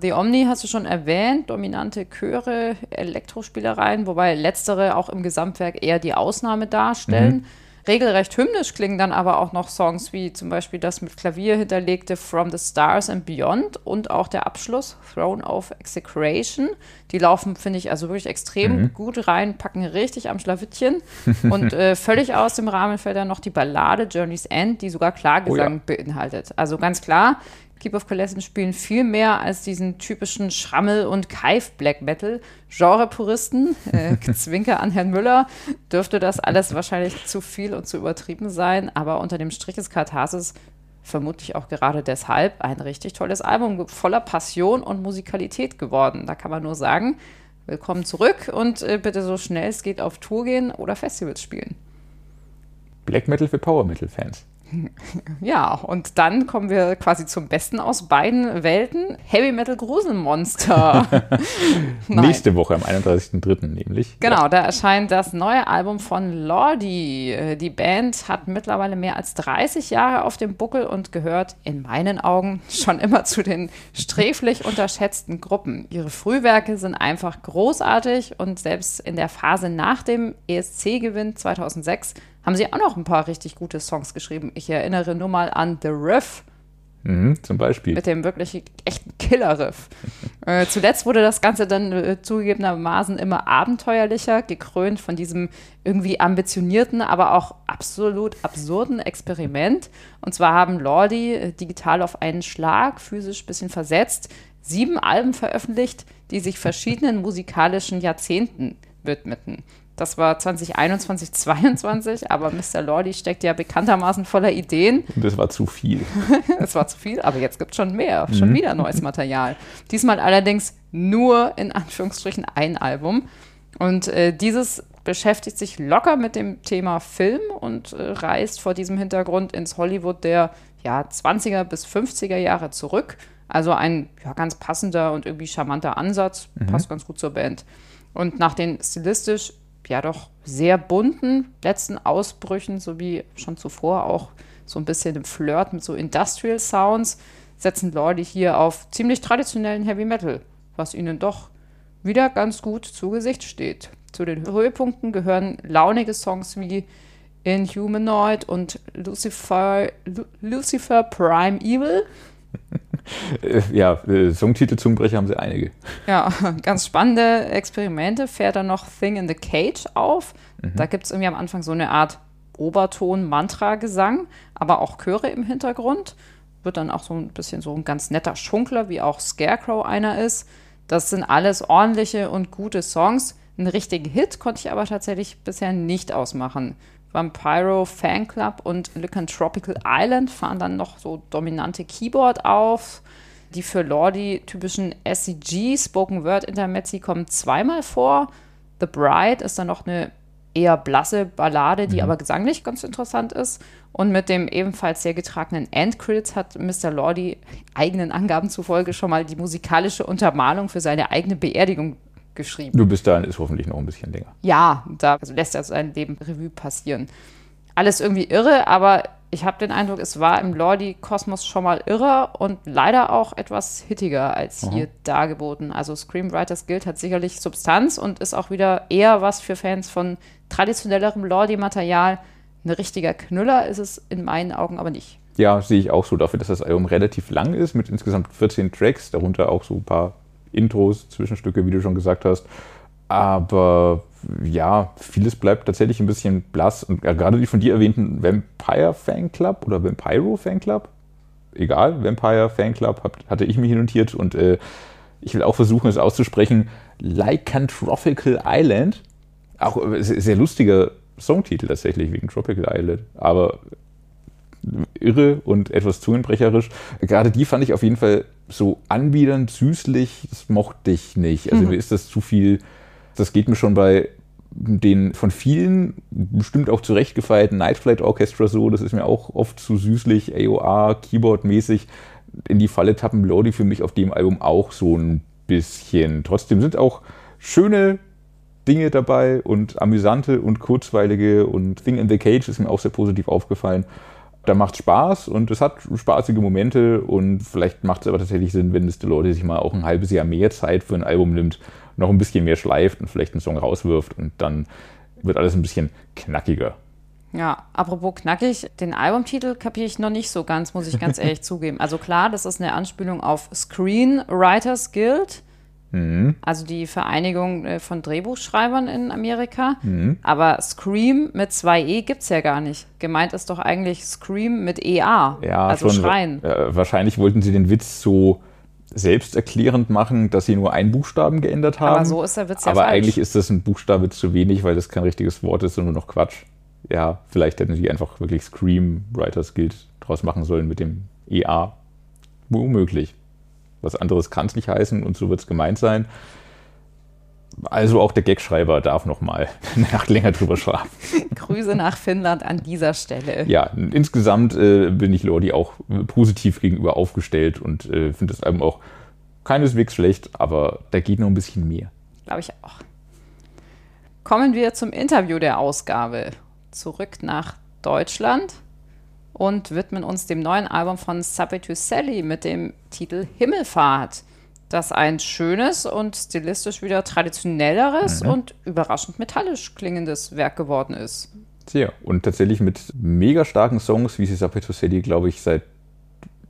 Speaker 3: The Omni hast du schon erwähnt, dominante Chöre, Elektrospielereien, wobei letztere auch im Gesamtwerk eher die Ausnahme darstellen. Mhm. Regelrecht hymnisch klingen dann aber auch noch Songs wie zum Beispiel das mit Klavier hinterlegte From the Stars and Beyond und auch der Abschluss Throne of Execration. Die laufen, finde ich, also wirklich extrem mhm. gut rein, packen richtig am Schlawittchen. und äh, völlig aus dem Rahmen fällt dann noch die Ballade Journey's End, die sogar Klargesang oh ja. beinhaltet. Also ganz klar, Keep of Colescent spielen viel mehr als diesen typischen Schrammel- und Keif-Black Metal. Genre-Puristen, äh, Zwinker an Herrn Müller, dürfte das alles wahrscheinlich zu viel und zu übertrieben sein, aber unter dem Strich des Katharsis vermutlich auch gerade deshalb ein richtig tolles Album voller Passion und Musikalität geworden. Da kann man nur sagen, willkommen zurück und äh, bitte so schnell es geht auf Tour gehen oder Festivals spielen.
Speaker 2: Black Metal für Power Metal Fans.
Speaker 3: Ja, und dann kommen wir quasi zum Besten aus beiden Welten. Heavy Metal Gruselmonster.
Speaker 2: Nächste Woche am 31.03. nämlich.
Speaker 3: Genau, ja. da erscheint das neue Album von Lordi. Die Band hat mittlerweile mehr als 30 Jahre auf dem Buckel und gehört in meinen Augen schon immer zu den sträflich unterschätzten Gruppen. Ihre Frühwerke sind einfach großartig und selbst in der Phase nach dem ESC-Gewinn 2006 haben sie auch noch ein paar richtig gute Songs geschrieben. Ich erinnere nur mal an The Riff.
Speaker 2: Mhm, zum Beispiel.
Speaker 3: Mit dem wirklich echten Killer-Riff. äh, zuletzt wurde das Ganze dann äh, zugegebenermaßen immer abenteuerlicher, gekrönt von diesem irgendwie ambitionierten, aber auch absolut absurden Experiment. Und zwar haben Lordi äh, digital auf einen Schlag, physisch ein bisschen versetzt, sieben Alben veröffentlicht, die sich verschiedenen musikalischen Jahrzehnten widmeten. Das war 2021, 2022, aber Mr. Lordy steckt ja bekanntermaßen voller Ideen.
Speaker 2: Und das war zu viel.
Speaker 3: Es war zu viel, aber jetzt gibt es schon mehr, schon mhm. wieder neues Material. Diesmal allerdings nur in Anführungsstrichen ein Album. Und äh, dieses beschäftigt sich locker mit dem Thema Film und äh, reist vor diesem Hintergrund ins Hollywood der ja, 20er bis 50er Jahre zurück. Also ein ja, ganz passender und irgendwie charmanter Ansatz, mhm. passt ganz gut zur Band. Und nach den stilistisch ja doch sehr bunten letzten Ausbrüchen, sowie schon zuvor auch so ein bisschen im Flirt mit so Industrial Sounds, setzen Lordi hier auf ziemlich traditionellen Heavy Metal, was ihnen doch wieder ganz gut zu Gesicht steht. Zu den Höhepunkten gehören launige Songs wie Inhumanoid und Lucifer, Lucifer Prime Evil.
Speaker 2: Ja, äh, Songtitel-Zungenbrecher haben sie einige.
Speaker 3: Ja, ganz spannende Experimente. Fährt dann noch Thing in the Cage auf. Mhm. Da gibt es irgendwie am Anfang so eine Art Oberton-Mantra-Gesang, aber auch Chöre im Hintergrund. Wird dann auch so ein bisschen so ein ganz netter Schunkler, wie auch Scarecrow einer ist. Das sind alles ordentliche und gute Songs. Einen richtigen Hit konnte ich aber tatsächlich bisher nicht ausmachen. Vampiro Fanclub und Lycantropical Island fahren dann noch so dominante Keyboard auf. Die für Lordi typischen SCG Spoken Word Intermezzi kommen zweimal vor. The Bride ist dann noch eine eher blasse Ballade, die mhm. aber gesanglich ganz interessant ist. Und mit dem ebenfalls sehr getragenen Endcredits hat Mr. Lordi eigenen Angaben zufolge schon mal die musikalische Untermalung für seine eigene Beerdigung geschrieben.
Speaker 2: Du bist dahin ist hoffentlich noch ein bisschen länger.
Speaker 3: Ja, da also lässt er sein Leben Revue passieren. Alles irgendwie irre, aber ich habe den Eindruck, es war im Lordi-Kosmos schon mal irrer und leider auch etwas hittiger als Aha. hier dargeboten. Also Screamwriters Guild hat sicherlich Substanz und ist auch wieder eher was für Fans von traditionellerem Lordi-Material. Ein richtiger Knüller ist es in meinen Augen aber nicht.
Speaker 2: Ja, sehe ich auch so dafür, dass das Album relativ lang ist, mit insgesamt 14 Tracks, darunter auch so ein paar Intros, Zwischenstücke, wie du schon gesagt hast. Aber ja, vieles bleibt tatsächlich ein bisschen blass. Und gerade die von dir erwähnten Vampire Fanclub oder Vampiro Fanclub, egal, Vampire Fanclub hatte ich mir hier notiert und äh, ich will auch versuchen, es auszusprechen. Lycantropical Island. Auch äh, sehr lustiger Songtitel tatsächlich wegen Tropical Island. Aber irre und etwas zungenbrecherisch. Gerade die fand ich auf jeden Fall so anbiedernd, süßlich, das mochte ich nicht. Also mhm. mir ist das zu viel, das geht mir schon bei den von vielen bestimmt auch zurecht gefeierten Night Flight Orchestra so, das ist mir auch oft zu süßlich, AOR, Keyboard-mäßig. In die Falle tappen Lodi für mich auf dem Album auch so ein bisschen. Trotzdem sind auch schöne Dinge dabei und amüsante und kurzweilige und Thing in the Cage ist mir auch sehr positiv aufgefallen da macht Spaß und es hat spaßige Momente und vielleicht macht es aber tatsächlich Sinn, wenn es die Leute sich mal auch ein halbes Jahr mehr Zeit für ein Album nimmt, noch ein bisschen mehr schleift und vielleicht einen Song rauswirft und dann wird alles ein bisschen knackiger.
Speaker 3: Ja, apropos knackig, den Albumtitel kapiere ich noch nicht so ganz, muss ich ganz ehrlich zugeben. Also klar, das ist eine Anspielung auf Screenwriters Guild. Mhm. Also die Vereinigung äh, von Drehbuchschreibern in Amerika. Mhm. Aber Scream mit zwei E gibt es ja gar nicht. Gemeint ist doch eigentlich Scream mit EA.
Speaker 2: Ja, also schon, Schreien. Äh, wahrscheinlich wollten sie den Witz so selbsterklärend machen, dass sie nur einen Buchstaben geändert haben. Aber
Speaker 3: so ist der Witz ja
Speaker 2: Aber
Speaker 3: falsch.
Speaker 2: eigentlich ist das ein Buchstabe zu wenig, weil das kein richtiges Wort ist, sondern nur noch Quatsch. ja, vielleicht hätten sie einfach wirklich Scream Writers Guild draus machen sollen mit dem EA. Womöglich. Was anderes kann es nicht heißen und so wird es gemeint sein. Also auch der Gagschreiber darf noch mal eine Nacht länger drüber schlafen.
Speaker 3: Grüße nach Finnland an dieser Stelle.
Speaker 2: Ja, insgesamt äh, bin ich Lordi auch positiv gegenüber aufgestellt und äh, finde das Album auch keineswegs schlecht, aber da geht noch ein bisschen mehr.
Speaker 3: Glaube ich auch. Kommen wir zum Interview der Ausgabe. Zurück nach Deutschland und widmen uns dem neuen Album von Subway to Sally mit dem Titel Himmelfahrt das ein schönes und stilistisch wieder traditionelleres mhm. und überraschend metallisch klingendes Werk geworden ist.
Speaker 2: Sehr. Und tatsächlich mit mega starken Songs, wie sie Sapeto City, glaube ich, seit.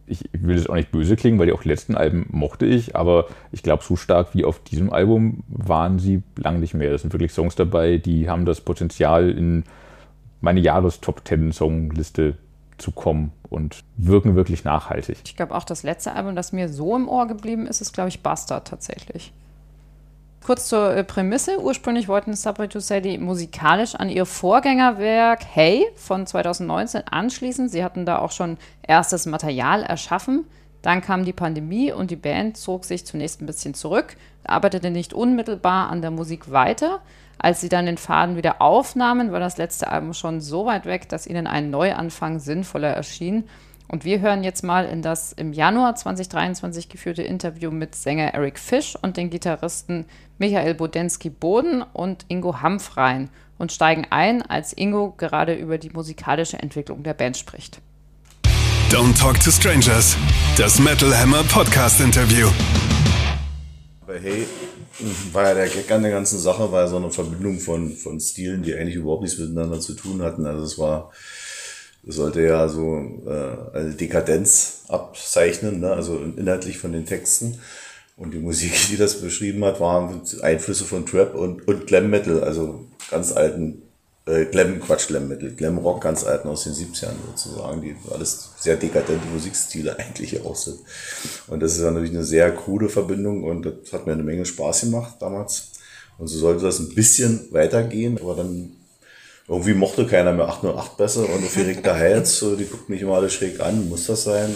Speaker 2: Ich, will es auch nicht böse klingen, weil die auch letzten Alben mochte ich, aber ich glaube, so stark wie auf diesem Album waren sie lang nicht mehr. Das sind wirklich Songs dabei, die haben das Potenzial, in meine Jahres-Top-10-Songliste zu kommen und wirken wirklich nachhaltig.
Speaker 3: Ich glaube auch das letzte Album, das mir so im Ohr geblieben ist, ist, glaube ich, Bastard tatsächlich. Kurz zur äh, Prämisse. Ursprünglich wollten Subway to Sadie musikalisch an ihr Vorgängerwerk Hey von 2019 anschließen. Sie hatten da auch schon erstes Material erschaffen. Dann kam die Pandemie und die Band zog sich zunächst ein bisschen zurück, arbeitete nicht unmittelbar an der Musik weiter als sie dann den Faden wieder aufnahmen, war das letzte Album schon so weit weg, dass ihnen ein Neuanfang sinnvoller erschien. Und wir hören jetzt mal in das im Januar 2023 geführte Interview mit Sänger Eric Fisch und den Gitarristen Michael Bodensky-Boden und Ingo Hampf rein und steigen ein, als Ingo gerade über die musikalische Entwicklung der Band spricht.
Speaker 1: Don't Talk to Strangers, das Metal Hammer Podcast Interview.
Speaker 4: Aber hey, war ja der Gag an der ganzen Sache, war ja so eine Verbindung von, von Stilen, die eigentlich überhaupt nichts miteinander zu tun hatten. Also es war, es sollte ja so äh, eine Dekadenz abzeichnen, ne? also inhaltlich von den Texten. Und die Musik, die das beschrieben hat, waren Einflüsse von Trap und, und Glam Metal, also ganz alten äh, Glam, Quatsch, Glam Metal, Glam Rock ganz alten aus den 70ern sozusagen, die alles sehr dekadente Musikstile eigentlich auch sind. Und das ist dann natürlich eine sehr krude Verbindung und das hat mir eine Menge Spaß gemacht damals. Und so sollte das ein bisschen weitergehen, aber dann irgendwie mochte keiner mehr 808 besser und auf Erika Heils, so, die guckt mich immer alle schräg an, muss das sein?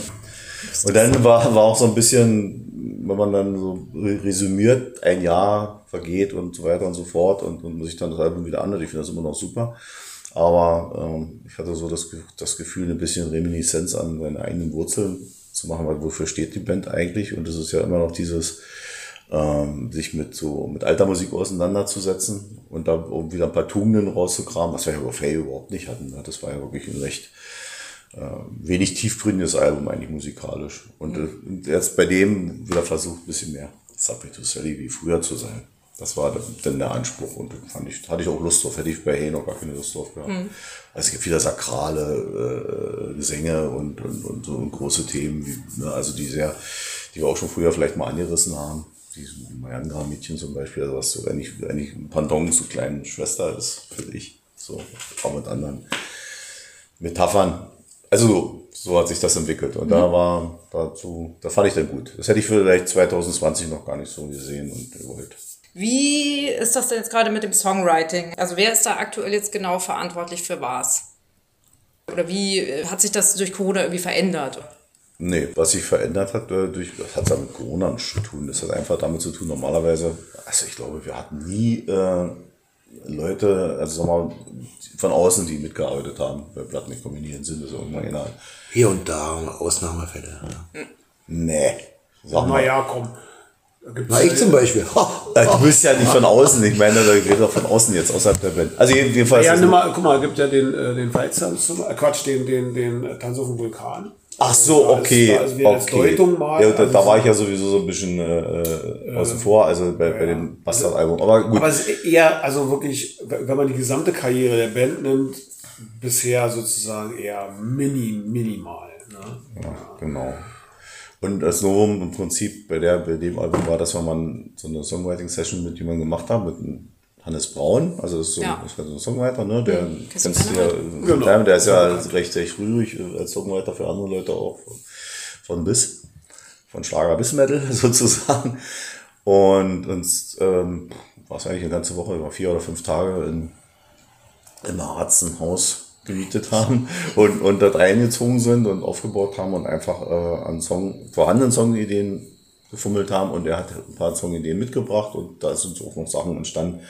Speaker 4: Und dann war, war auch so ein bisschen, wenn man dann so resümiert, ein Jahr vergeht und so weiter und so fort und, und sich dann das Album wieder anhört. Ich finde das immer noch super. Aber ähm, ich hatte so das, das Gefühl, ein bisschen Reminiszenz an seine eigenen Wurzeln zu machen, weil wofür steht die Band eigentlich? Und es ist ja immer noch dieses, ähm, sich mit so mit alter Musik auseinanderzusetzen und da um wieder ein paar Tugenden rauszukramen, was wir ja auf Hey überhaupt nicht hatten. Ne? Das war ja wirklich ein recht wenig tiefgründiges Album eigentlich musikalisch. Und mhm. jetzt bei dem wieder versucht, ein bisschen mehr Subway to Sally wie früher zu sein. Das war dann der Anspruch und fand ich, hatte ich auch Lust drauf, hätte ich bei Hey noch gar keine Lust drauf gehabt. Mhm. Also es gibt wieder sakrale äh, Gesänge und, und, und so große Themen, wie, ne, also die sehr, die wir auch schon früher vielleicht mal angerissen haben. Die Mayanga-Mädchen zum Beispiel, also was so eigentlich, eigentlich ein Pendant zu kleinen Schwester ist, finde ich. So, auch mit anderen Metaphern. Also so hat sich das entwickelt. Und mhm. da war dazu, da fand ich dann gut. Das hätte ich vielleicht 2020 noch gar nicht so gesehen und gewollt.
Speaker 3: Wie ist das denn jetzt gerade mit dem Songwriting? Also wer ist da aktuell jetzt genau verantwortlich für was? Oder wie äh, hat sich das durch Corona irgendwie verändert?
Speaker 4: Nee, was sich verändert hat, äh, durch, das hat damit Corona nichts zu tun. Das hat einfach damit zu tun, normalerweise, also ich glaube, wir hatten nie äh, Leute, also sag mal, von außen, die mitgearbeitet haben, bei Platten nicht kombinieren sind, das irgendwann innerhalb.
Speaker 5: Hier und da Ausnahmefälle. Ja.
Speaker 4: Nee.
Speaker 5: Sag mal, ja, komm. Na, ich zum Beispiel.
Speaker 4: du bist ja nicht von außen, ich meine, da geht doch von außen jetzt, außerhalb der Band. Also jedenfalls.
Speaker 5: Ja, nimm mal, guck mal, gibt ja den, äh, den Weiztanz, äh, Quatsch, den, den, den Tanz auf dem Vulkan.
Speaker 4: Ach so, okay. Also, okay. Mal, ja, da, also da, war ich ja sowieso so ein bisschen äh, äh, außen vor, also bei, ja. bei dem Bastard-Album. Aber gut.
Speaker 5: Aber es ist eher, also wirklich, wenn man die gesamte Karriere der Band nimmt, bisher sozusagen eher mini, minimal. Ne?
Speaker 4: Ja, genau. Und das Novum im Prinzip bei, der, bei dem Album war, dass wir mal so eine Songwriting-Session mit jemandem gemacht haben, mit Hannes Braun, also das ist so, ja. so ein Songwriter, ne? Der mhm. kennst du ja, genau. der ist ja recht, recht rührig als Songwriter für andere Leute auch von bis, von Schlager bis Metal sozusagen. Und uns ähm, war es eigentlich eine ganze Woche, über vier oder fünf Tage in im Harzenhaus gemietet haben und, und dort reingezogen sind und aufgebaut haben und einfach äh, an Song, vorhandenen Songideen gefummelt haben und er hat ein paar Songideen mitgebracht und da sind auch noch Sachen entstanden,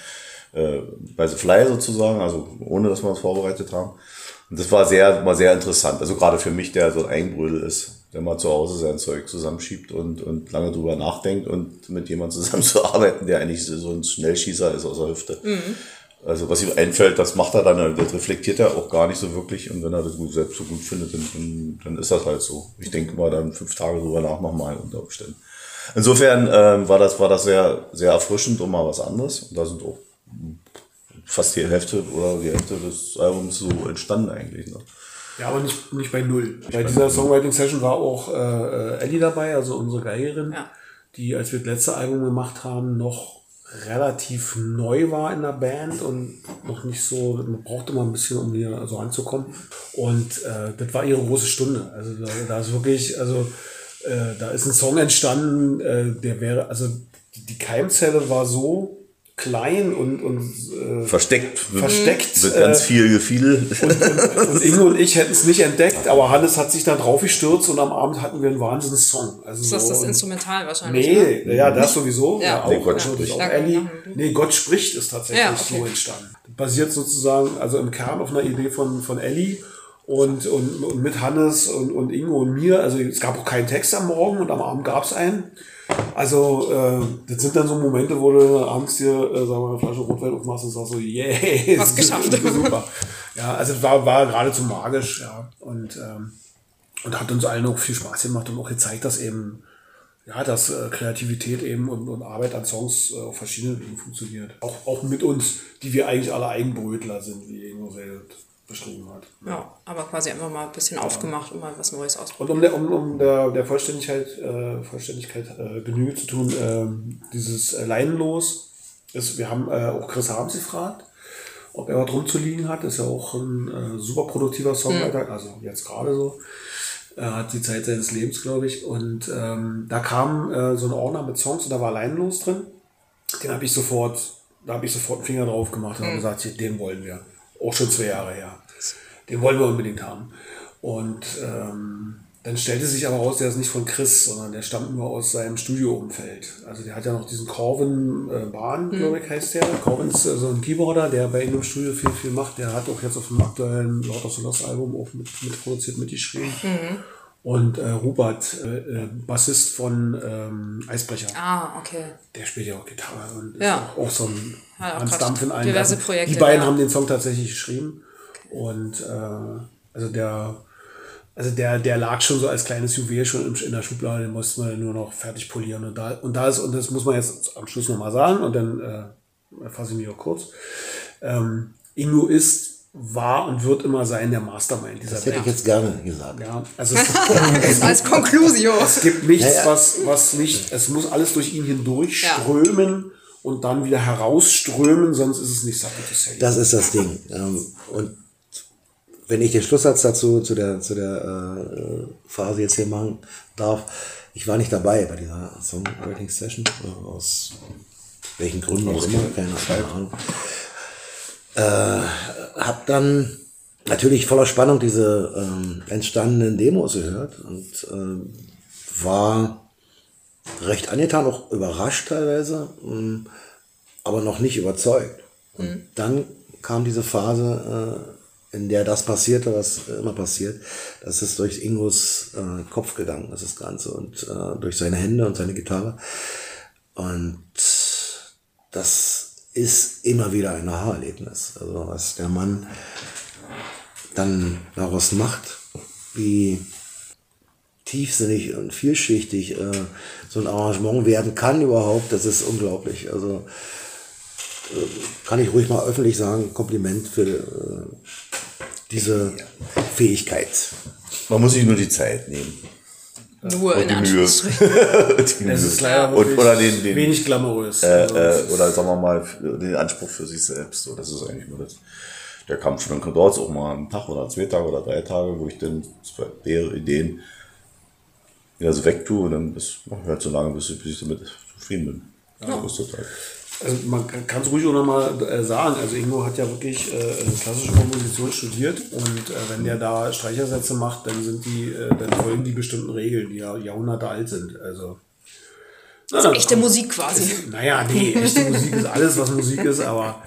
Speaker 4: äh, bei The Fly sozusagen, also ohne dass wir es vorbereitet haben. Und das war sehr, war sehr interessant. Also gerade für mich, der so ein Eigenbrödel ist, der mal zu Hause sein Zeug zusammenschiebt und, und lange drüber nachdenkt und mit jemandem zusammenzuarbeiten, der eigentlich so ein Schnellschießer ist aus der Hüfte. Mhm. Also was ihm einfällt, das macht er dann, das reflektiert er auch gar nicht so wirklich und wenn er das gut, selbst so gut findet, dann, dann ist das halt so. Ich denke mal dann fünf Tage drüber nach nochmal unter Umständen. Insofern ähm, war das, war das sehr, sehr erfrischend und mal was anderes. Und da sind auch fast die Hälfte oder die Hälfte des Albums so entstanden eigentlich. Ne?
Speaker 5: Ja, aber nicht, nicht bei null. Nicht bei, bei dieser Songwriting-Session war auch äh, äh, Ellie dabei, also unsere Geigerin, ja. die, als wir das letzte Album gemacht haben, noch relativ neu war in der Band und noch nicht so, man brauchte mal ein bisschen, um hier so anzukommen. Und äh, das war ihre große Stunde. Also da, da ist wirklich, also äh, da ist ein Song entstanden, äh, der wäre, also die, die Keimzelle war so klein und, und
Speaker 4: äh, versteckt.
Speaker 5: Versteckt.
Speaker 4: Mit ganz äh, viel Gefiedel.
Speaker 5: Und, und, und, Ingo und ich hätten es nicht entdeckt, aber Hannes hat sich da drauf gestürzt und am Abend hatten wir einen Wahnsinns-Song.
Speaker 3: Also ist das so, das Instrumental wahrscheinlich?
Speaker 5: Nee, ne? ja, das sowieso. Ja, ja auch. Nee, Gott ja, spricht. Auch Ellie. Nee, Gott spricht ist tatsächlich ja, okay. so entstanden. Basiert sozusagen, also im Kern auf einer Idee von, von Ellie und, und, und mit Hannes und, und Ingo und mir. Also es gab auch keinen Text am Morgen und am Abend gab es einen. Also, äh, das sind dann so Momente, wo du abends dir, äh, sagen wir, eine Flasche Rotwein aufmachst und sagst so, yeah,
Speaker 3: was geschafft.
Speaker 5: super. Ja, also es war, war geradezu magisch, ja. Und, ähm, und hat uns allen auch viel Spaß gemacht und auch gezeigt, dass eben, ja, dass äh, Kreativität eben und, und Arbeit an Songs äh, auf verschiedenen Wegen funktioniert. Auch, auch mit uns, die wir eigentlich alle Eigenbrötler sind, wie Ingo selbst beschrieben hat.
Speaker 3: Ja, aber quasi einfach mal ein bisschen ja. aufgemacht und mal was Neues
Speaker 5: ausprobiert. Und um der, um, um der, der Vollständigkeit, äh, Vollständigkeit äh, Genüge zu tun, äh, dieses Leinenlos ist, wir haben äh, auch Chris Harms gefragt, ob er was rumzuliegen hat. Ist ja auch ein äh, super produktiver Songwriter, mhm. also jetzt gerade so. Er hat die Zeit seines Lebens, glaube ich. Und ähm, da kam äh, so ein Ordner mit Songs und da war Leinenlos drin. Den habe ich sofort, da habe ich sofort einen Finger drauf gemacht und mhm. habe gesagt, den wollen wir. Auch schon zwei Jahre her. Den wollen wir unbedingt haben. Und ähm, dann stellte sich aber raus, der ist nicht von Chris, sondern der stammt nur aus seinem Studioumfeld. Also der hat ja noch diesen Corvin äh, Bahn, mhm. glaube ich, heißt der. Corvin ist äh, so ein Keyboarder, der bei ihm im Studio viel, viel macht. Der hat auch jetzt auf dem aktuellen Lord of the Lost Album auch mit, mit produziert, mitgeschrieben. Mhm. Und äh, Hubert, äh, äh, Bassist von ähm, Eisbrecher.
Speaker 3: Ah, okay.
Speaker 5: Der spielt ja auch Gitarre und
Speaker 3: ja.
Speaker 5: ist auch, auch so ein
Speaker 3: Hans Dampf in allen.
Speaker 5: Die beiden ja. haben den Song tatsächlich geschrieben. Und äh, also der, also der, der lag schon so als kleines Juwel schon in der Schublade, den musste man nur noch fertig polieren. Und da, und da ist, und das muss man jetzt am Schluss nochmal sagen, und dann äh, fasse ich mich auch kurz. Ähm, Ingo ist war und wird immer sein der Mastermind
Speaker 6: dieser Das hätte Welt. ich jetzt gerne gesagt.
Speaker 5: Ja, also es,
Speaker 3: als Konklusio.
Speaker 5: Es gibt nichts, ja, ja. was, was nicht, es muss alles durch ihn hindurch strömen und dann wieder herausströmen, sonst ist es nicht
Speaker 6: des Das ist das Ding. Ähm, und wenn ich den Schlusssatz dazu, zu der, zu der äh, Phase jetzt hier machen darf, ich war nicht dabei bei dieser Songwriting-Session, äh, aus welchen Gründen auch immer, keine, keine Ahnung. Äh, hab dann natürlich voller Spannung diese ähm, entstandenen Demos gehört und äh, war recht angetan, auch überrascht teilweise, ähm, aber noch nicht überzeugt. Und mhm. dann kam diese Phase, äh, in der das passierte, was immer passiert, das ist durch Ingos äh, Kopf gegangen, das ist das Ganze, und äh, durch seine Hände und seine Gitarre. Und das ist immer wieder ein Aha-Erlebnis. Also was der Mann dann daraus macht, wie tiefsinnig und vielschichtig äh, so ein Arrangement werden kann überhaupt, das ist unglaublich. Also äh, kann ich ruhig mal öffentlich sagen, Kompliment für diese Fähigkeit.
Speaker 4: Man muss sich nur die Zeit nehmen.
Speaker 3: Nur und in die
Speaker 4: Mühe.
Speaker 5: Es ist leider
Speaker 4: und, oder den, den,
Speaker 5: wenig glamourös.
Speaker 4: Äh, äh, oder sagen wir mal, den Anspruch für sich selbst. So, das ist eigentlich nur das, der Kampf. Dann dauert es auch mal einen Tag oder zwei Tage oder drei Tage, wo ich dann mehrere Ideen wieder so wegtue und dann bis, halt so lange, bis ich, bis ich damit zufrieden bin. Ja. So ist das halt.
Speaker 5: Also man kann es ruhig auch nochmal äh, sagen. Also Ingo hat ja wirklich äh, klassische Komposition studiert und äh, wenn der da Streichersätze macht, dann sind die, äh, dann folgen die bestimmten Regeln, die ja Jahrhunderte alt sind. Also
Speaker 7: Also echte Musik quasi.
Speaker 5: naja, nee, echte Musik ist alles, was Musik ist, aber,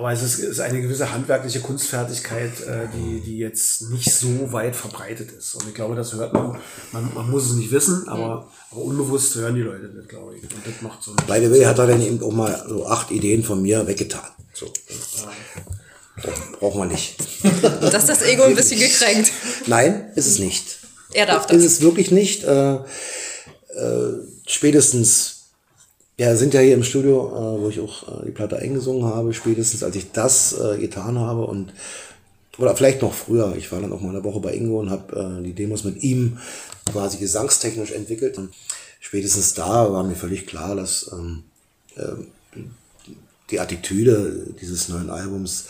Speaker 5: aber es ist, ist eine gewisse handwerkliche Kunstfertigkeit, äh, die, die jetzt nicht so weit verbreitet ist. Und ich glaube, das hört man, man, man muss es nicht wissen, aber, aber unbewusst hören die Leute das, glaube ich. Und das macht so
Speaker 6: By the way hat er dann eben auch mal so acht Ideen von mir weggetan. So. Braucht man nicht.
Speaker 7: Das ist das Ego ein bisschen gekränkt.
Speaker 6: Nein, ist es nicht.
Speaker 7: Er darf
Speaker 6: Ist
Speaker 7: das.
Speaker 6: es wirklich nicht. Äh, äh, spätestens, ja, sind ja hier im Studio, äh, wo ich auch äh, die Platte eingesungen habe, spätestens als ich das äh, getan habe und oder vielleicht noch früher. Ich war dann auch mal eine Woche bei Ingo und habe äh, die Demos mit ihm quasi gesangstechnisch entwickelt. Und spätestens da war mir völlig klar, dass ähm, ähm, die Attitüde dieses neuen Albums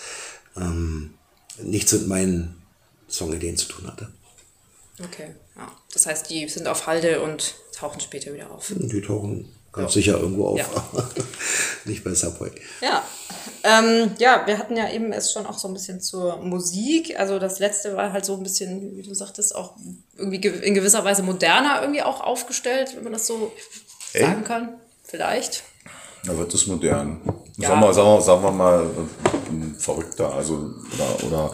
Speaker 6: ähm, nichts mit meinen Songideen zu tun hatte.
Speaker 7: Okay, ja. Das heißt, die sind auf Halde und tauchen später wieder auf.
Speaker 6: Die tauchen ganz sicher irgendwo auf.
Speaker 7: Ja.
Speaker 6: Nicht bei Subway.
Speaker 7: Ja. Ähm, ja, wir hatten ja eben es schon auch so ein bisschen zur Musik. Also das letzte war halt so ein bisschen, wie du sagtest, auch irgendwie ge- in gewisser Weise moderner irgendwie auch aufgestellt, wenn man das so
Speaker 4: Ey.
Speaker 7: sagen kann. Vielleicht.
Speaker 4: Da wird es modern.
Speaker 7: Ja.
Speaker 4: Sagen, wir, sagen, wir, sagen wir mal äh, verrückter, also oder, oder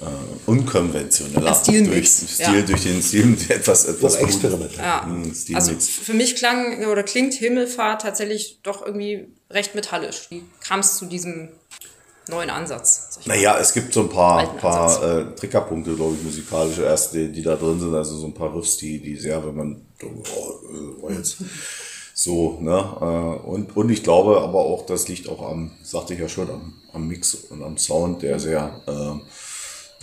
Speaker 4: äh, unkonventioneller.
Speaker 7: Stilmix,
Speaker 4: Durch,
Speaker 7: ja.
Speaker 4: Stil, durch den Stil etwas, etwas
Speaker 6: Doch Experiment.
Speaker 7: Ja.
Speaker 4: Mm,
Speaker 7: Also für mich klang oder klingt Himmelfahrt tatsächlich doch irgendwie recht metallisch. Wie kam es zu diesem neuen Ansatz?
Speaker 4: Naja, es gibt so ein paar, paar äh, Triggerpunkte, glaube ich, musikalische erst, die, die da drin sind. Also so ein paar Riffs, die, die sehr, wenn man, oh, jetzt so, ne? Äh, und, und ich glaube aber auch, das liegt auch am, sagte ich ja schon, am, am Mix und am Sound, der sehr, äh,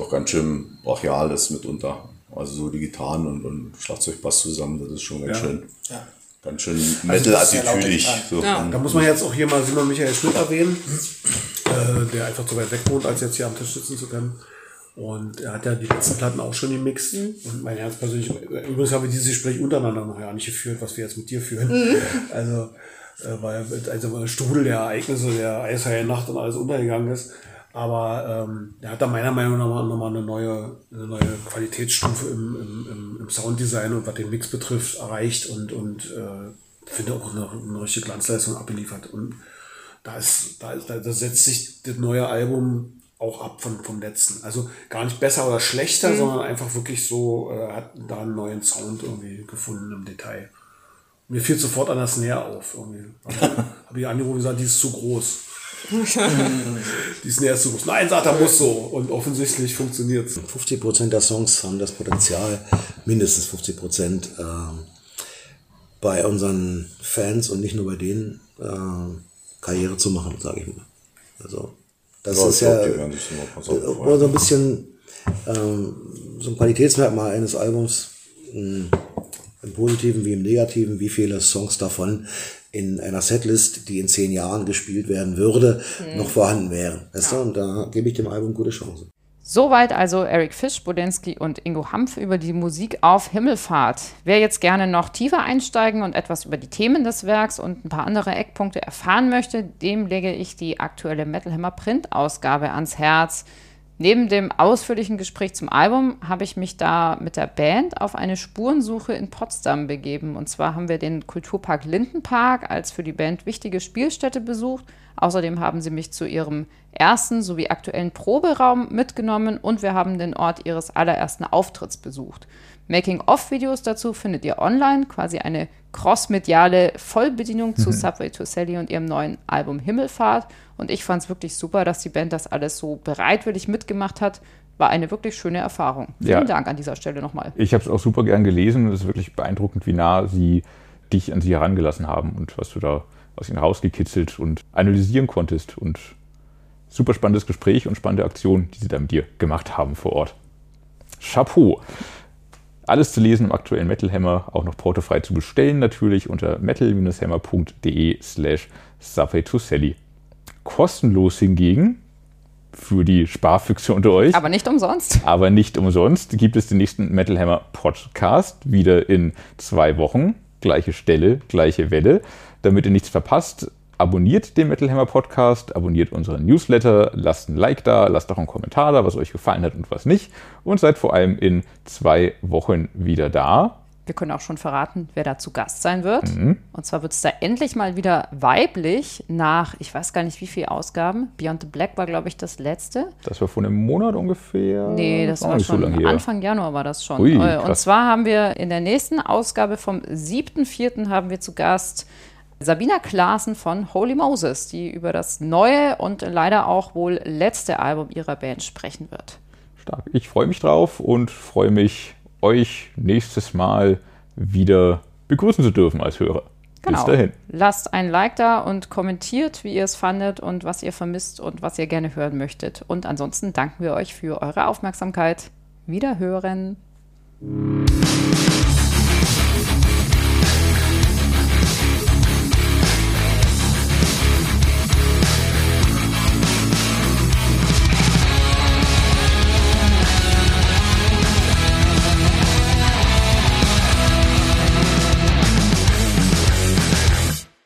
Speaker 4: doch ganz schön brachial ist mitunter. Also so die Gitarren und, und Schlagzeug, Bass zusammen, das ist schon ganz
Speaker 5: Ja.
Speaker 4: schön,
Speaker 8: Ja.
Speaker 4: ganz schön
Speaker 8: Also
Speaker 4: metal-attitüdig.
Speaker 8: Gitarren.
Speaker 4: So.
Speaker 7: Ja.
Speaker 5: Da muss man jetzt auch hier mal Simon Michael Schmidt erwähnen, äh, der einfach zu weit weg wohnt, als jetzt hier am Tisch sitzen zu können. Und er hat ja die letzten Platten auch schon gemixt. Und mein Herz persönlich, übrigens haben wir dieses Gespräch untereinander noch ja nicht geführt, was wir jetzt mit dir führen. Also, äh, weil also ein Strudel der Ereignisse, der eisfreie Nacht und alles untergegangen ist. Aber ähm, er hat da meiner Meinung nach nochmal noch mal eine neue, eine neue Qualitätsstufe im, im, im, Sounddesign und was den Mix betrifft erreicht und, und äh, finde auch eine, eine richtige Glanzleistung abgeliefert. Und da ist, da ist, da, da setzt sich das neue Album auch ab von, vom letzten. Also gar nicht besser oder schlechter, sondern einfach wirklich so, äh, hat da einen neuen Sound irgendwie gefunden im Detail. Mir fiel sofort an das Snare auf. Irgendwie. Habe ich angerufen und gesagt, die ist zu groß. die Snare ist zu groß. Nein, sagt er, muss so. Und offensichtlich funktioniert es.
Speaker 6: 50% der Songs haben das Potenzial, mindestens 50% ähm, bei unseren Fans und nicht nur bei denen ähm, Karriere zu machen, sage ich mal. Also das
Speaker 4: Ja,
Speaker 6: ist ja äh, so ein bisschen ähm, so ein Qualitätsmerkmal eines Albums, mh, im Positiven wie im Negativen, wie viele Songs davon in einer Setlist, die in zehn Jahren gespielt werden würde, noch vorhanden wären. Weißt du? Und da gebe ich dem Album gute Chance.
Speaker 3: Soweit also Eric Fisch, Bodensky und Ingo Hampf über die Musik auf Himmelfahrt. Wer jetzt gerne noch tiefer einsteigen und etwas über die Themen des Werks und ein paar andere Eckpunkte erfahren möchte, dem lege ich die aktuelle Metal Hammer Print-Ausgabe ans Herz. Neben dem ausführlichen Gespräch zum Album habe ich mich da mit der Band auf eine Spurensuche in Potsdam begeben. Und zwar haben wir den Kulturpark Lindenpark als für die Band wichtige Spielstätte besucht. Außerdem haben sie mich zu ihrem ersten sowie aktuellen Proberaum mitgenommen und wir haben den Ort ihres allerersten Auftritts besucht. Making-of-Videos dazu findet ihr online, quasi eine crossmediale Vollbedienung zu Subway to Sally und ihrem neuen Album Himmelfahrt. Und ich fand es wirklich super, dass die Band das alles so bereitwillig mitgemacht hat. War eine wirklich schöne Erfahrung. Vielen
Speaker 2: Ja.
Speaker 3: Dank an dieser Stelle nochmal.
Speaker 2: Ich habe es auch super gern gelesen und es ist wirklich beeindruckend, wie nah sie dich an sie herangelassen haben und was du da aus ihnen rausgekitzelt und analysieren konntest. Und super spannendes Gespräch und spannende Aktion, die sie da mit dir gemacht haben vor Ort. Chapeau! Alles zu lesen im aktuellen Metal Hammer, auch noch portofrei zu bestellen natürlich unter metal-hammer.de slash to Sally. Kostenlos hingegen für die Sparfüchse unter euch
Speaker 3: Aber nicht umsonst.
Speaker 2: aber nicht umsonst gibt es den nächsten Metal Hammer Podcast wieder in zwei Wochen. Gleiche Stelle, gleiche Welle. Damit ihr nichts verpasst, abonniert den Metal Hammer Podcast, abonniert unseren Newsletter, lasst ein Like da, lasst auch einen Kommentar da, was euch gefallen hat und was nicht. Und seid vor allem in zwei Wochen wieder da.
Speaker 3: Wir können auch schon verraten, wer da zu Gast sein wird. Und zwar wird es da endlich mal wieder weiblich nach, ich weiß gar nicht wie viele Ausgaben. Beyond the Black war, glaube ich, das letzte.
Speaker 2: Das war vor einem Monat ungefähr.
Speaker 3: Nee, das
Speaker 2: Auch
Speaker 3: war
Speaker 2: nicht so
Speaker 3: schon
Speaker 2: lange her.
Speaker 3: Anfang Januar war das schon.
Speaker 2: Ui,
Speaker 3: Äh, Und zwar haben wir in der nächsten Ausgabe vom 7.4. haben wir zu Gast Sabina Klaassen von Holy Moses, die über das neue und leider auch wohl letzte Album ihrer Band sprechen wird.
Speaker 2: Stark. Ich freue mich drauf und freue mich, euch nächstes Mal wieder begrüßen zu dürfen als Hörer. Bis dahin.
Speaker 3: Lasst ein Like da und kommentiert, wie ihr es fandet und was ihr vermisst und was ihr gerne hören möchtet. Und ansonsten danken wir euch für eure Aufmerksamkeit. Wiederhören.